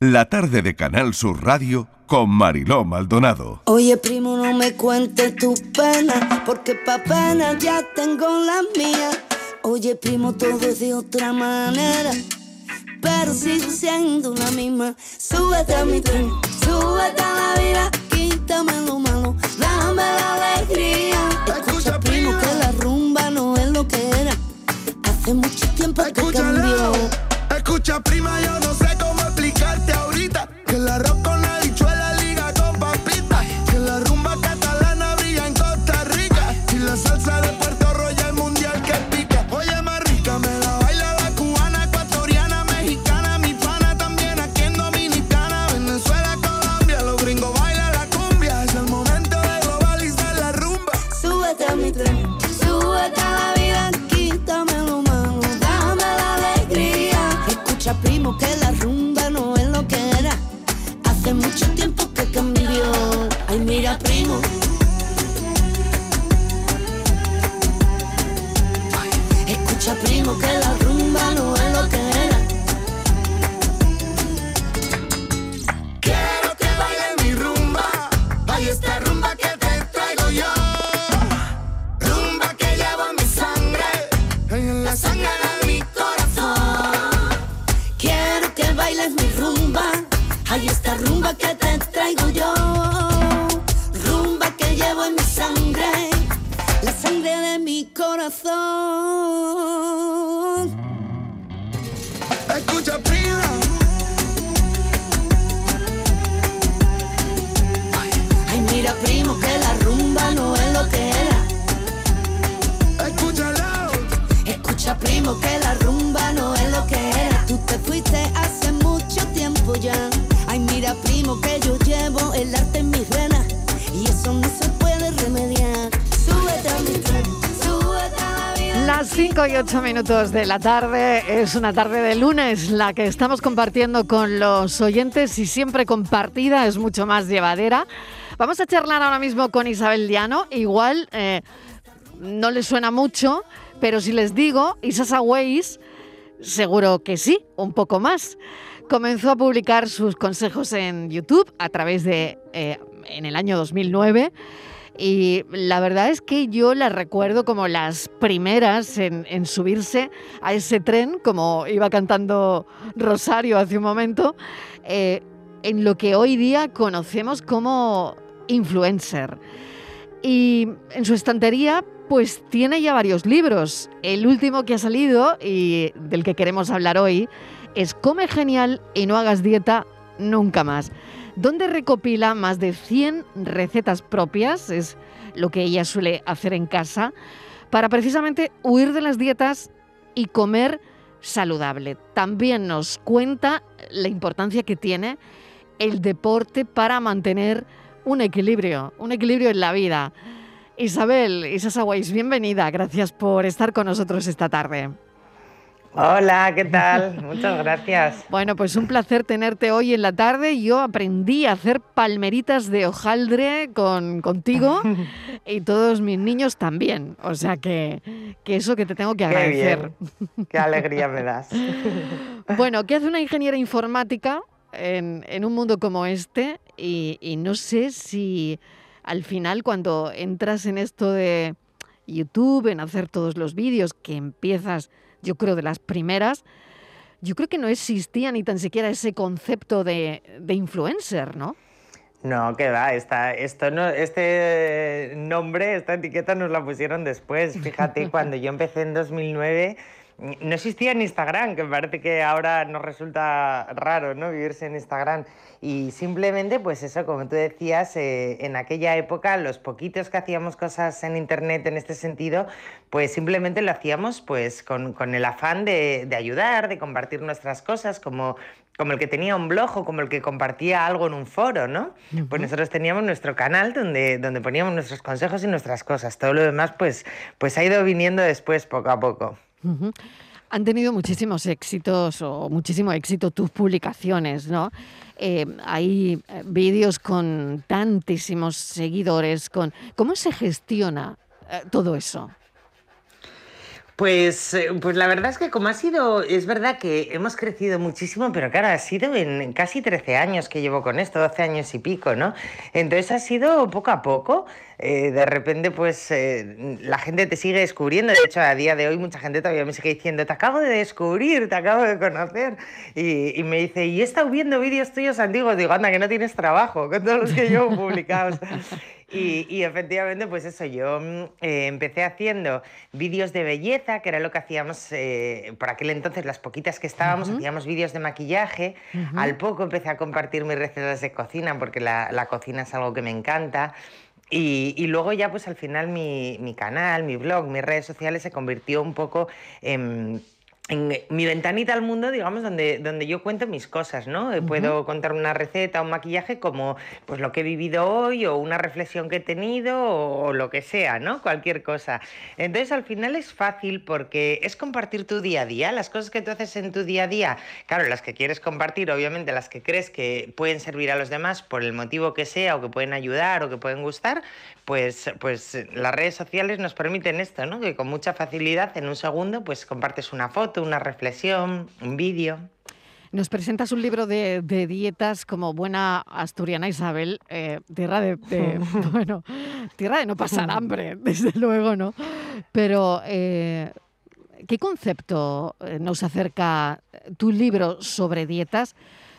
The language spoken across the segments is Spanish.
La tarde de Canal Sur Radio con Mariló Maldonado. Oye, primo, no me cuentes tus penas, porque pa' pena ya tengo la mía. Oye, primo, todo es de otra manera, pero sigo siendo la misma. Súbete a mi tren, súbete a la vida, quítame lo malo, dame la alegría. Escucha, primo, que la rumba no es lo que era. Hace mucho tiempo que cambió. Escucha, prima, yo no sé cómo 5 y 8 minutos de la tarde es una tarde de lunes, la que estamos compartiendo con los oyentes y siempre compartida es mucho más llevadera. Vamos a charlar ahora mismo con Isabel Diano. Igual eh, no les suena mucho, pero si les digo Isasa Ways, seguro que sí, un poco más. Comenzó a publicar sus consejos en YouTube a través de, eh, en el año 2009. Y la verdad es que yo las recuerdo como las primeras en, subirse a ese tren, como iba cantando Rosario hace un momento, eh, en lo que hoy día conocemos como influencer. Y en su estantería, pues tiene ya varios libros. El último que ha salido y del que queremos hablar hoy es Come genial y no hagas dieta nunca más, donde recopila más de 100 recetas propias, es lo que ella suele hacer en casa, para precisamente huir de las dietas y comer saludable. También nos cuenta la importancia que tiene el deporte para mantener un equilibrio, un equilibrio en la vida. Isabel, Isasa Weiss, bienvenida. Gracias por estar con nosotros esta tarde. Hola, ¿qué tal? Muchas gracias. Bueno, pues un placer tenerte hoy en la tarde. Yo aprendí a hacer palmeritas de hojaldre con, contigo y todos mis niños también. O sea que, que eso que te tengo que Qué agradecer. bien. Qué alegría me das. Bueno, ¿qué hace una ingeniera informática en, en un mundo como este? Y, y no sé si al final cuando entras en esto de YouTube, en hacer todos los vídeos, que empiezas, yo creo, de las primeras, yo creo que no existía ni tan siquiera ese concepto de, de influencer, ¿no? No, que va, esta, esto no, este nombre, esta etiqueta nos la pusieron después. Fíjate, cuando yo empecé en 2009 no existía en Instagram, que me parece que ahora nos resulta raro, ¿no? Vivirse en Instagram. Y simplemente, pues eso, como tú decías, eh, en aquella época, los poquitos que hacíamos cosas en Internet en este sentido, pues simplemente lo hacíamos pues con, con el afán de, de ayudar, de compartir nuestras cosas, como como el que tenía un blog o como el que compartía algo en un foro, ¿no? Pues nosotros teníamos nuestro canal donde, donde poníamos nuestros consejos y nuestras cosas. Todo lo demás, pues, pues ha ido viniendo después, poco a poco. Han tenido muchísimos éxitos o muchísimo éxito tus publicaciones, ¿no? Eh, hay eh, vídeos con tantísimos seguidores, con ¿cómo se gestiona eh, todo eso? Pues, eh, pues la verdad es que como ha sido, es verdad que hemos crecido muchísimo, pero claro, ha sido en casi 13 años que llevo con esto, 12 años y pico, ¿no? Entonces ha sido poco a poco. Eh, de repente, pues eh, la gente te sigue descubriendo. De hecho, a día de hoy mucha gente todavía me sigue diciendo, te acabo de descubrir, te acabo de conocer. Y, me dice, y he estado viendo vídeos tuyos antiguos. Digo, anda, que no tienes trabajo con todos los que llevo publicados. Y, efectivamente, pues eso, yo mm, eh, empecé haciendo vídeos de belleza, que era lo que hacíamos eh, por aquel entonces, las poquitas que estábamos, hacíamos vídeos de maquillaje. Al poco empecé a compartir mis recetas de cocina, porque la, la cocina es algo que me encanta. Y, y, luego ya pues al final mi, mi canal, mi blog, mis redes sociales se convirtió un poco en en mi ventanita al mundo, digamos, donde, donde yo cuento mis cosas, ¿no? Puedo contar una receta, un maquillaje como pues lo que he vivido hoy o una reflexión que he tenido o, lo que sea, ¿no? Cualquier cosa. Entonces al final es fácil porque es compartir tu día a día, las cosas que tú haces en tu día a día, claro, las que quieres compartir, obviamente las que crees que pueden servir a los demás por el motivo que sea o que pueden ayudar o que pueden gustar, pues, pues las redes sociales nos permiten esto, ¿no? Que con mucha facilidad en un segundo pues compartes una foto, una reflexión, un vídeo. Nos presentas un libro de, dietas como buena asturiana Isabel, eh, tierra de, bueno, tierra de no pasar hambre, desde luego, ¿no? Pero eh, ¿qué concepto eh, nos acerca tu libro sobre dietas?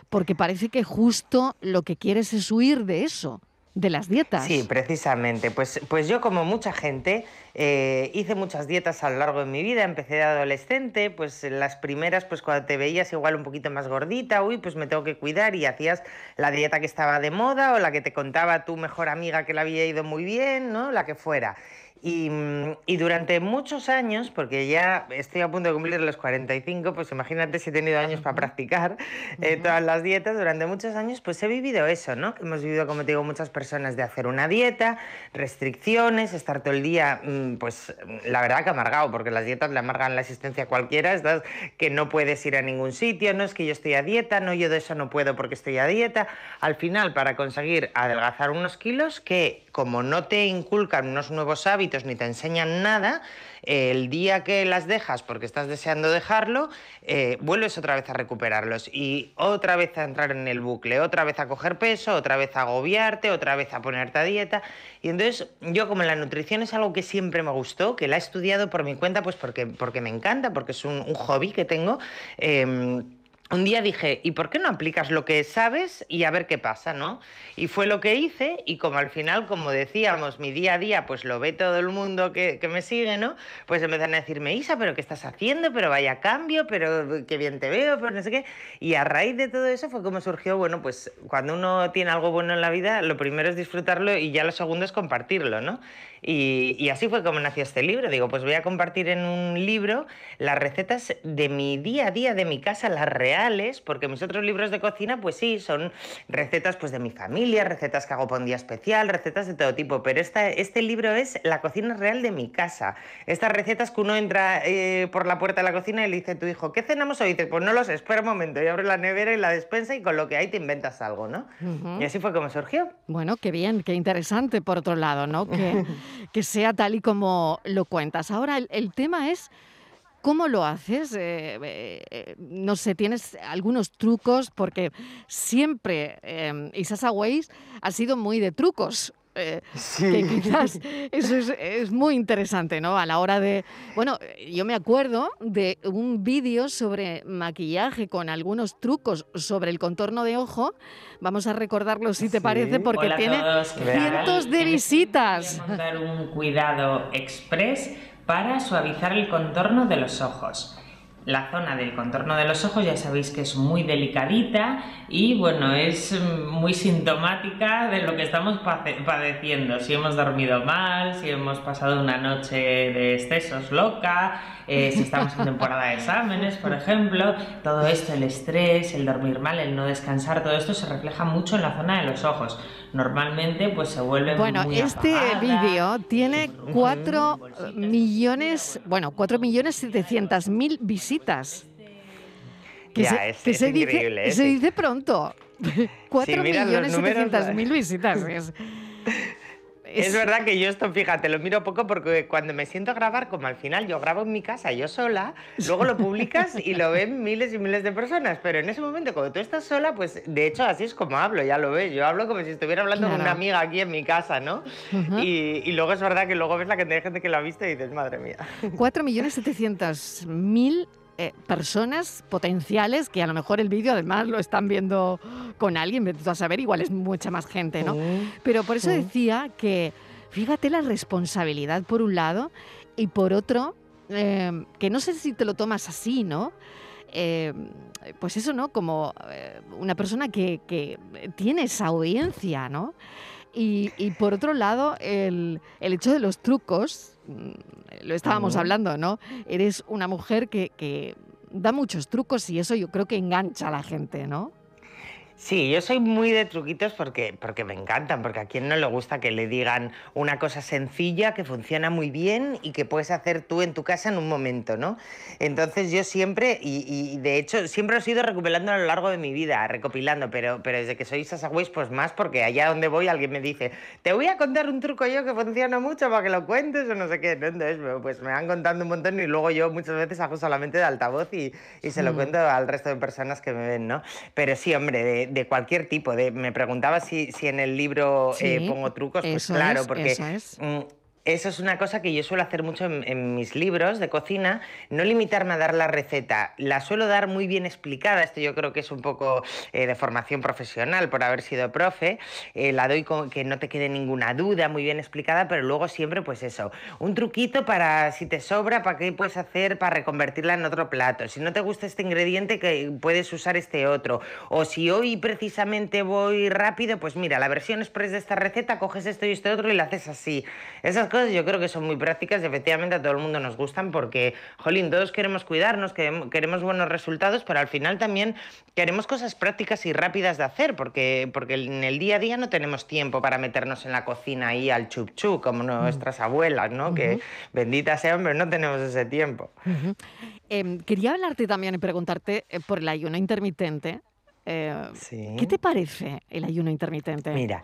Porque parece que justo lo que quieres es huir de eso de las dietas. Sí, precisamente. Pues, pues yo, como mucha gente, eh, hice muchas dietas a lo largo de mi vida. Empecé de adolescente, pues las primeras, pues cuando te veías igual un poquito más gordita, uy, pues me tengo que cuidar y hacías la dieta que estaba de moda o la que te contaba tu mejor amiga que la había ido muy bien, ¿no? La que fuera. Mm, y, durante muchos años, porque ya estoy a punto de cumplir los 45, pues imagínate si he tenido años para practicar eh, todas las dietas, durante muchos años pues he vivido eso, ¿no? Hemos vivido, como te digo, muchas personas de hacer una dieta, restricciones, estar todo el día, mm, pues la verdad que amargado, porque las dietas le amargan la existencia a cualquiera, estás que no puedes ir a ningún sitio, no es que yo estoy a dieta, no, yo de eso no puedo porque estoy a dieta. Al final, para conseguir adelgazar unos kilos que como no te inculcan unos nuevos hábitos ni te enseñan nada, el día que las dejas porque estás deseando dejarlo, eh, vuelves otra vez a recuperarlos y otra vez a entrar en el bucle, otra vez a coger peso, otra vez a agobiarte, otra vez a ponerte a dieta. Y entonces yo como la nutrición es algo que siempre me gustó, que la he estudiado por mi cuenta, pues porque, porque me encanta, porque es un, hobby que tengo. Em, un día dije, ¿y por qué no aplicas lo que sabes y a ver qué pasa, no? Y fue lo que hice y como al final, como decíamos, mi día a día, pues lo ve todo el mundo que, me sigue, ¿no? Pues empezaron a decirme, Isa, ¿pero qué estás haciendo? ¿Pero vaya cambio? ¿Pero qué bien te veo? Pero no sé qué. Y a raíz de todo eso fue como surgió, bueno, pues cuando uno tiene algo bueno en la vida, lo primero es disfrutarlo y ya lo segundo es compartirlo, ¿no? Y, así fue como nació este libro. Digo, pues voy a compartir en un libro las recetas de mi día a día, de mi casa, las reales, porque mis otros libros de cocina, pues sí, son recetas pues, de mi familia, recetas que hago por un día especial, recetas de todo tipo, pero esta, este libro es la cocina real de mi casa. Estas recetas que uno entra eh, por la puerta de la cocina y le dice a tu hijo, ¿qué cenamos hoy? Y dice, pues no lo sé, espera un momento, y abre la nevera y la despensa y con lo que hay te inventas algo, ¿no? Y así fue como surgió. Bueno, qué bien, qué interesante por otro lado, ¿no? Que que sea tal y como lo cuentas. Ahora, el, tema es... ¿Cómo lo haces? Eh, eh, no sé, tienes algunos trucos, porque siempre eh, Isasa Ways ha sido muy de trucos. Eh, que quizás eso es, muy interesante, ¿no? A la hora de... Bueno, yo me acuerdo de un vídeo sobre maquillaje con algunos trucos sobre el contorno de ojo. Vamos a recordarlo si te parece, porque tiene cientos de visitas. dar un cuidado express para suavizar el contorno de los ojos. La zona del contorno de los ojos ya sabéis que es muy delicadita y bueno, es muy sintomática de lo que estamos padeciendo. Si hemos dormido mal, si hemos pasado una noche de excesos loca, eh, si estamos en temporada de exámenes, por ejemplo, todo esto, el estrés, el dormir mal, el no descansar, todo esto se refleja mucho en la zona de los ojos. Normalmente pues se vuelve Bueno, este vídeo tiene 4 millones, bueno, 4 millones 700 mil visitas. Que se, es, se increíble, dice, se dice pronto. 4 millones 700 mil visitas. Es verdad que yo esto, fíjate, lo miro poco porque cuando me siento a grabar, como al final yo grabo en mi casa yo sola, luego lo publicas y lo ven miles y miles de personas, pero en ese momento cuando tú estás sola, pues de hecho así es como hablo, ya lo ves, yo hablo como si estuviera hablando con una amiga aquí en mi casa, ¿no? y, y, luego es verdad que luego ves la cantidad de gente que lo ha visto y dices, madre mía. 4.700.000 eh, personas potenciales que a lo mejor el vídeo además lo están viendo con alguien, tú a saber, igual es mucha más gente, ¿no? Pero por eso decía que, fíjate la responsabilidad por un lado y por otro, eh, que no sé si te lo tomas así, ¿no? Eh, pues eso, ¿no? Como una persona que, que, tiene esa audiencia, ¿no? Y, y por otro lado, el, el, hecho de los trucos, lo estábamos hablando, ¿no? Eres una mujer que, que da muchos trucos y eso yo creo que engancha a la gente, ¿no? Sí, yo soy muy de truquitos porque, porque me encantan, porque a quien no le gusta que le digan una cosa sencilla que funciona muy bien y que puedes hacer tú en tu casa en un momento, ¿no? Entonces yo siempre, y, de hecho siempre lo he ido recopilando a lo largo de mi vida, recopilando, pero, pero desde que soy Sasaways pues más porque allá donde voy alguien me dice, te voy a contar un truco yo que funciona mucho para que lo cuentes o no sé qué, entonces pues me van contando un montón y luego yo muchas veces hago solamente de altavoz y, y se lo mm. cuento al resto de personas que me ven, ¿no? Pero sí, hombre, de, de cualquier tipo. De, me preguntaba si, si en el libro eh, pongo trucos, pues claro, porque mm, eso es una cosa que yo suelo hacer mucho en, mis libros de cocina, no limitarme a dar la receta, la suelo dar muy bien explicada, esto yo creo que es un poco eh, de formación profesional por haber sido profe, eh, la doy con que no te quede ninguna duda, muy bien explicada, pero luego siempre pues eso, un truquito para si te sobra, para qué puedes hacer para reconvertirla en otro plato, si no te gusta este ingrediente que puedes usar este otro, o si hoy precisamente voy rápido, pues mira, la versión express de esta receta, coges esto y este otro y la haces así. Cosas yo creo que son muy prácticas y efectivamente a todo el mundo nos gustan porque, jolín, todos queremos cuidarnos, queremos buenos resultados, pero al final también queremos cosas prácticas y rápidas de hacer porque, porque en el día a día no tenemos tiempo para meternos en la cocina ahí al chup chup como nuestras abuelas, ¿no? Que bendita sea, hombre, no tenemos ese tiempo. Em, quería hablarte también y preguntarte eh, por el ayuno intermitente. Eh, ¿Qué te parece el ayuno intermitente? Mira,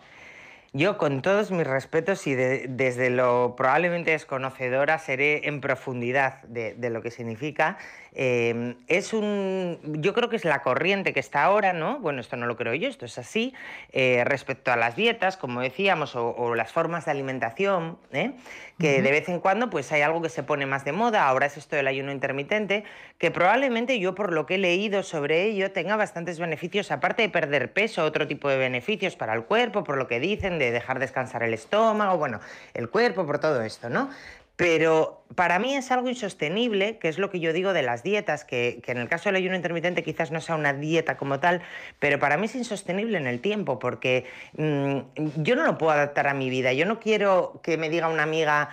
yo, con todos mis respetos y desde lo probablemente desconocedora, seré en profundidad de, de lo que significa. Em, es un, yo creo que es la corriente que está ahora, ¿no? Bueno, esto no lo creo yo, esto es así, eh, respecto a las dietas, como decíamos, o, las formas de alimentación, ¿eh? que de vez en cuando pues hay algo que se pone más de moda, ahora es esto del ayuno intermitente, que probablemente yo por lo que he leído sobre ello tenga bastantes beneficios, aparte de perder peso, otro tipo de beneficios para el cuerpo, por lo que dicen, de dejar descansar el estómago, bueno, el cuerpo, por todo esto, ¿no? Pero para mí es algo insostenible, que es lo que yo digo de las dietas, que, en el caso del ayuno intermitente quizás no sea una dieta como tal, pero para mí es insostenible en el tiempo, porque mm, yo no lo puedo adaptar a mi vida. Yo no quiero que me diga una amiga,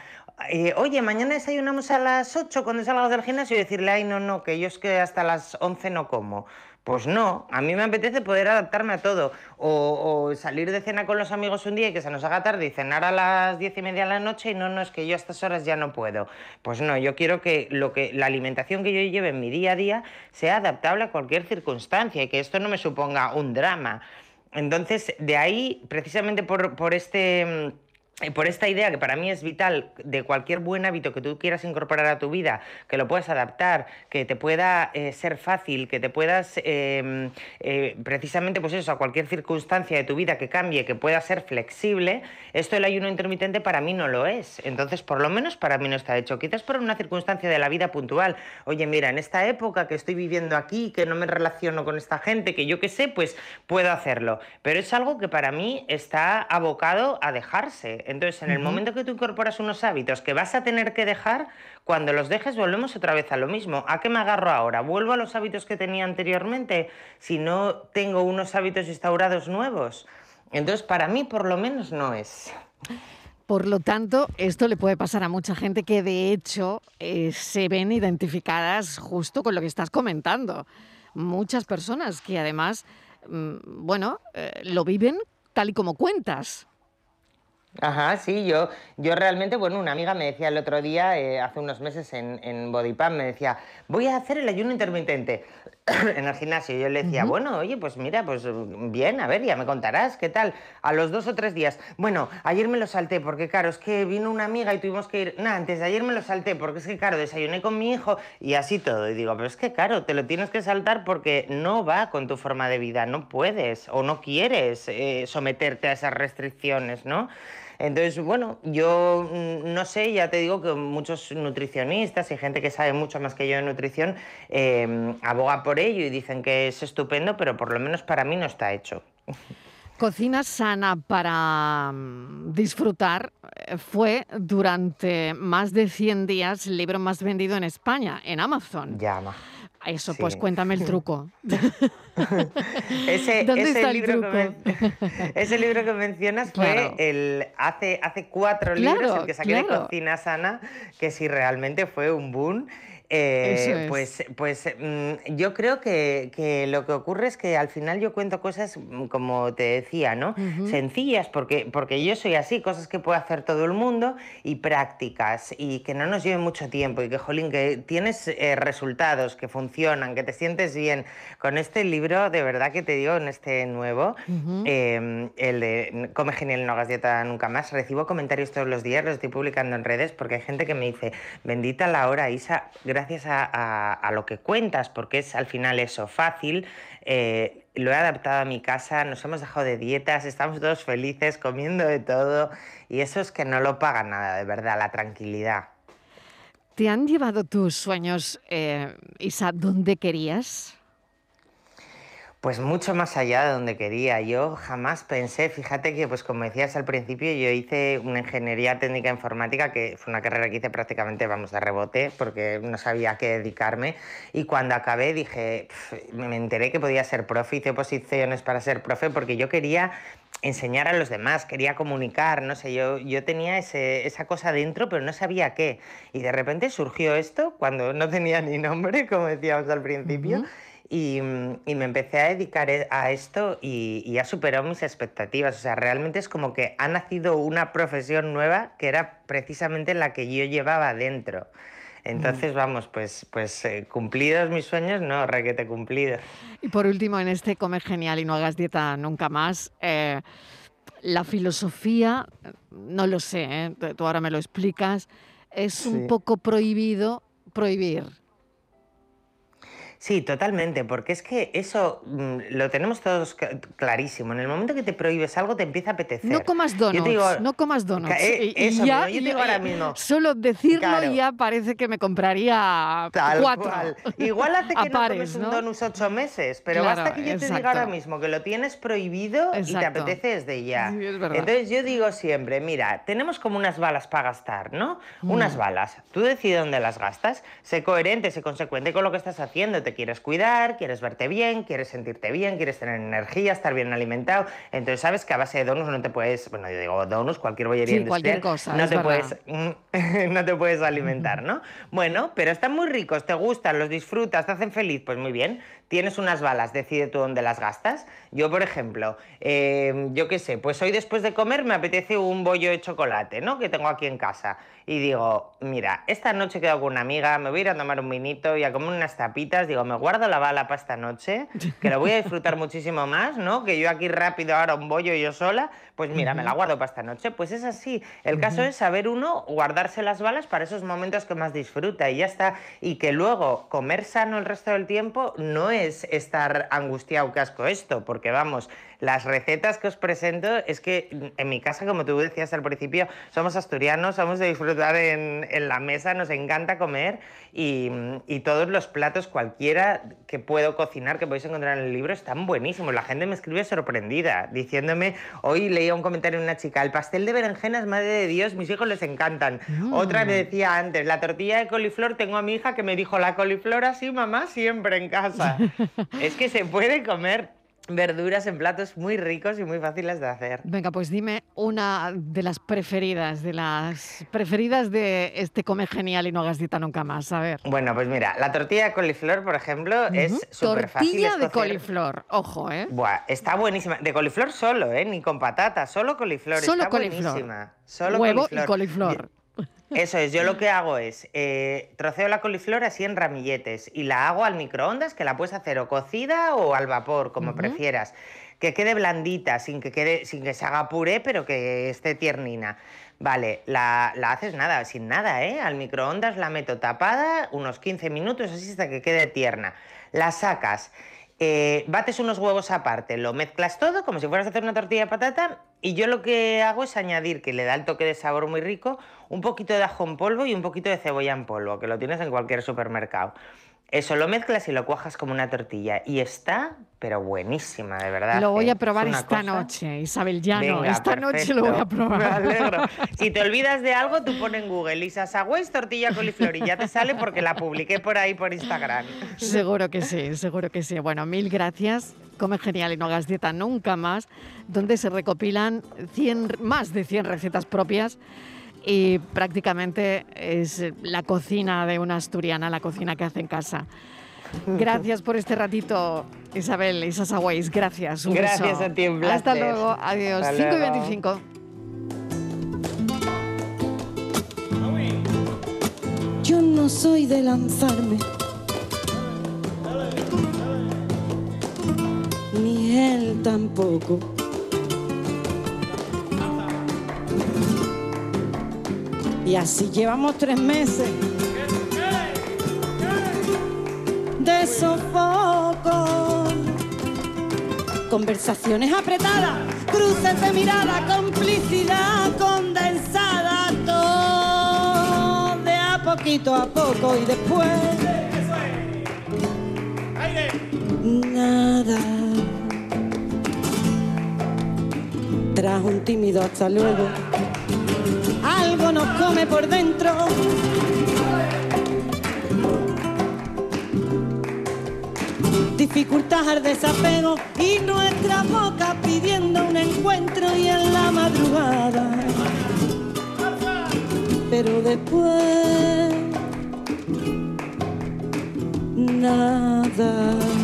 eh, oye, mañana desayunamos a las 8 cuando salgas del gimnasio y decirle, ay, no, no, que yo es que hasta las 11 no como. Pues no, a mí me apetece poder adaptarme a todo. O, salir de cena con los amigos un día y que se nos haga tarde y cenar a las diez y media de la noche y no, no, es que yo a estas horas ya no puedo. Pues no, yo quiero que, lo que la alimentación que yo lleve en mi día a día sea adaptable a cualquier circunstancia y que esto no me suponga un drama. Entonces, de ahí, precisamente por, por este por esta idea que para mí es vital de cualquier buen hábito que tú quieras incorporar a tu vida, que lo puedas adaptar, que te pueda eh, ser fácil, que te puedas em, eh, precisamente pues eso, a cualquier circunstancia de tu vida que cambie, que pueda ser flexible, esto del ayuno intermitente para mí no lo es. Entonces, por lo menos para mí no está hecho. Quizás por una circunstancia de la vida puntual. Oye, mira, en esta época que estoy viviendo aquí, que no me relaciono con esta gente, que yo qué sé, pues puedo hacerlo. Pero es algo que para mí está abocado a dejarse. Entonces, en el momento que tú incorporas unos hábitos que vas a tener que dejar, cuando los dejes volvemos otra vez a lo mismo. ¿A qué me agarro ahora? ¿Vuelvo a los hábitos que tenía anteriormente si no tengo unos hábitos instaurados nuevos? Entonces, para mí, por lo menos, no es. Por lo tanto, esto le puede pasar a mucha gente que de hecho eh, se ven identificadas justo con lo que estás comentando. Muchas personas que además, mm, bueno, eh, lo viven tal y como cuentas. Ajá, sí, yo, yo realmente, bueno, una amiga me decía el otro día, eh, hace unos meses en, en Bodypump, me decía, voy a hacer el ayuno intermitente. en el gimnasio. Yo le decía, bueno, oye, pues mira, pues bien, a ver, ya me contarás, ¿qué tal? A los dos o tres días. Bueno, ayer me lo salté porque, claro, es que vino una amiga y tuvimos que ir. Nada, antes de ayer me lo salté porque es que, claro, desayuné con mi hijo y así todo. Y digo, pero es que, claro, te lo tienes que saltar porque no va con tu forma de vida, no puedes o no quieres eh, someterte a esas restricciones, ¿no? Entonces, bueno, yo mm, no sé, ya te digo que muchos nutricionistas y gente que sabe mucho más que yo de nutrición eh, aboga por ello y dicen que es estupendo, pero por lo menos para mí no está hecho. Cocina sana para mm, disfrutar eh, fue durante más de 100 días el libro más vendido en España, en Amazon. Llama. Eso, pues cuéntame el truco. ese, ¿Dónde ese está el libro truco? Que ese libro que mencionas Claro. fue el hace, hace cuatro Claro, libros el que saqué de claro. Cocina Sana, que sí realmente fue un boom. Eh, es. Pues, pues mm, yo creo que, que lo que ocurre es que al final yo cuento cosas, mm, como te decía, ¿no? Sencillas, porque, porque yo soy así, cosas que puede hacer todo el mundo y prácticas y que no nos lleven mucho tiempo y que, jolín, que tienes eh, resultados, que funcionan, que te sientes bien. Con este libro, de verdad que te digo, en este nuevo, eh, el de Come Genial no hagas dieta nunca más, recibo comentarios todos los días, los estoy publicando en redes porque hay gente que me dice, bendita la hora, Isa, gracias a- a lo que cuentas, porque es al final eso, fácil. eh, lo he adaptado a mi casa, nos hemos dejado de dietas, estamos todos felices, comiendo de todo, y eso es que no lo paga nada, de verdad, la tranquilidad. ¿Te han llevado tus sueños, eh, Isa, donde querías? Pues mucho más allá de donde quería. Yo jamás pensé, fíjate que, pues como decías al principio, yo hice una ingeniería técnica informática, que fue una carrera que hice prácticamente, vamos, de rebote, porque no sabía a qué dedicarme. Y cuando acabé dije, me enteré que podía ser profe, hice oposiciones para ser profe, porque yo quería enseñar a los demás, quería comunicar, no sé, yo, yo tenía esa cosa dentro, pero no sabía qué. Y de repente surgió esto, cuando no tenía ni nombre, como decíamos al principio. Y me empecé a dedicar e- a esto y, y ha superado mis expectativas. O sea, realmente es como que ha nacido una profesión nueva que era precisamente la que yo llevaba dentro. Entonces, vamos, pues, pues eh, cumplidos mis sueños, no, requete cumplidos. Y por último, en este Come Genial y no hagas dieta nunca más, eh, la filosofía, no lo sé, ¿eh? tú- ahora me lo explicas, es un Sí. poco prohibido prohibir. Sí, totalmente, porque es que eso mm, lo tenemos todos clarísimo. En el momento que te prohíbes algo, te empieza a apetecer. No comas Yo te donuts, digo- no comas donuts. Eh, eso ya- yo te digo ahora y- mismo. Solo decirlo Claro. ya parece que me compraría Tal cuatro. cual. Igual hace que no comes un ¿no? donus ocho meses, pero Claro, basta que yo te diga ahora mismo que lo tienes prohibido y te apetece desde ya. Sí, es verdad. Entonces yo digo siempre, mira, tenemos como unas balas para gastar, ¿no? Mm. Unas balas. Tú decides dónde las gastas. Sé coherente, sé consecuente con lo que estás haciendo. Te quieres cuidar, quieres verte bien, quieres sentirte bien, quieres tener energía, estar bien alimentado. Entonces sabes que a base de donuts no te puedes, bueno, yo digo donuts, cualquier bollería Sí, industrial, cualquier cosa, no te puedes no te puedes alimentar, ¿no? Bueno, pero están muy ricos, te gustan, los disfrutas, te hacen feliz, pues muy bien. Tienes unas balas, decide tú dónde las gastas. Yo, por ejemplo, eh, yo qué sé, pues hoy después de comer me apetece un bollo de chocolate, ¿no? Que tengo aquí en casa. Y digo, mira, esta noche he quedado con una amiga, me voy a ir a tomar un vinito y a comer unas tapitas. Digo, me guardo la bala para esta noche, que lo voy a disfrutar muchísimo más, ¿no? Que yo aquí rápido ahora un bollo yo sola, pues mira, me la guardo para esta noche. Pues es así. El caso es saber uno guardarse las balas para esos momentos que más disfruta y ya está. Y que luego comer sano el resto del tiempo no es estar angustiado que asco esto, porque vamos, las recetas que os presento es que en mi casa, como tú decías al principio, somos asturianos, somos de disfrutar en, en la mesa, nos encanta comer y, y todos los platos, cualquiera que puedo cocinar, que podéis encontrar en el libro, están buenísimos. La gente me escribe sorprendida, diciéndome, hoy leía un comentario de una chica, el pastel de berenjenas, madre de Dios, mis hijos les encantan. Otra me decía antes, la tortilla de coliflor, tengo a mi hija que me dijo, la coliflor así, mamá, siempre en casa. es que se puede comer verduras en platos muy ricos y muy fáciles de hacer. Venga, pues dime una de las preferidas, de las preferidas de este Come Genial y no hagas dieta nunca más. A ver. Bueno, pues mira, la tortilla de coliflor, por ejemplo, es súper fácil. Tortilla de coliflor, ojo, ¿eh? Buah, está buenísima. De coliflor solo, ¿eh? Ni con patata, solo coliflor. Solo está coliflor. buenísima. Solo Huevo y coliflor. Eso es, yo lo que hago es eh, troceo la coliflor así en ramilletes y la hago al microondas, que la puedes hacer o cocida o al vapor, como prefieras. Que quede blandita, sin que, quede, sin que se haga puré, pero que esté tiernina. Vale, la, haces nada, sin nada, ¿eh? Al microondas la meto tapada unos 15 minutos, así hasta que quede tierna. La sacas, eh, bates unos huevos aparte, lo mezclas todo como si fueras a hacer una tortilla de patata y yo lo que hago es añadir, que le da el toque de sabor muy rico, un poquito de ajo en polvo y un poquito de cebolla en polvo, que lo tienes en cualquier supermercado. Eso lo mezclas y lo cuajas como una tortilla. Y está, pero buenísima, de verdad. Lo voy a probar esta noche, Isabel Llano. esta noche lo voy a probar. Me alegro. Si te olvidas de algo, tú pones en Google Lisa Sagüez, tortilla coliflor y ya te sale porque la publiqué por ahí por Instagram. Seguro que sí, seguro que sí. Bueno, mil gracias. Come genial y no hagas dieta nunca más, donde se recopilan 100, más de 100 recetas propias y prácticamente es la cocina de una asturiana, la cocina que hace en casa. Gracias por este ratito, Isabel Isasawais. Gracias. Un Gracias a ti, un Hasta luego. Adiós. 5 y 25. Yo no soy de lanzarme. Ni él tampoco. Y así llevamos tres meses de sofoco. Conversaciones apretadas, cruces de mirada, complicidad condensada, todo de a poquito a poco y después nada. Tras un tímido hasta luego come por dentro. Dificultad al desapego y nuestra boca pidiendo un encuentro y en la madrugada. Pero después nada.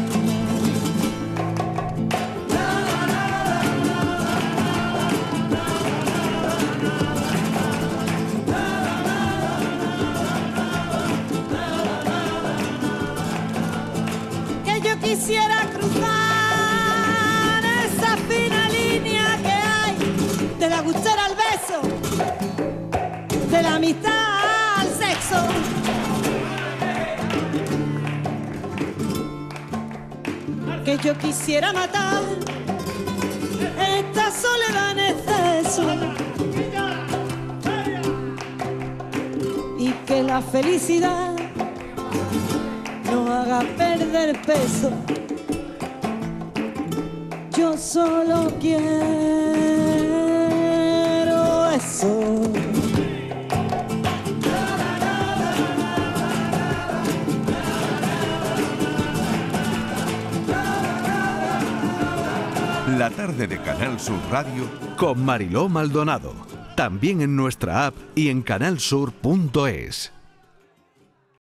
Quisiera cruzar esa fina línea que hay de la gustera al beso, de la amistad al sexo. Que yo quisiera matar esta soledad en exceso. Y que la felicidad no haga perder peso. Yo solo quiero eso. La tarde de Canal Sur Radio con Mariló Maldonado. También en nuestra app y en canalsur.es.